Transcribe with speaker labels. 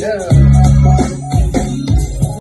Speaker 1: Yeah.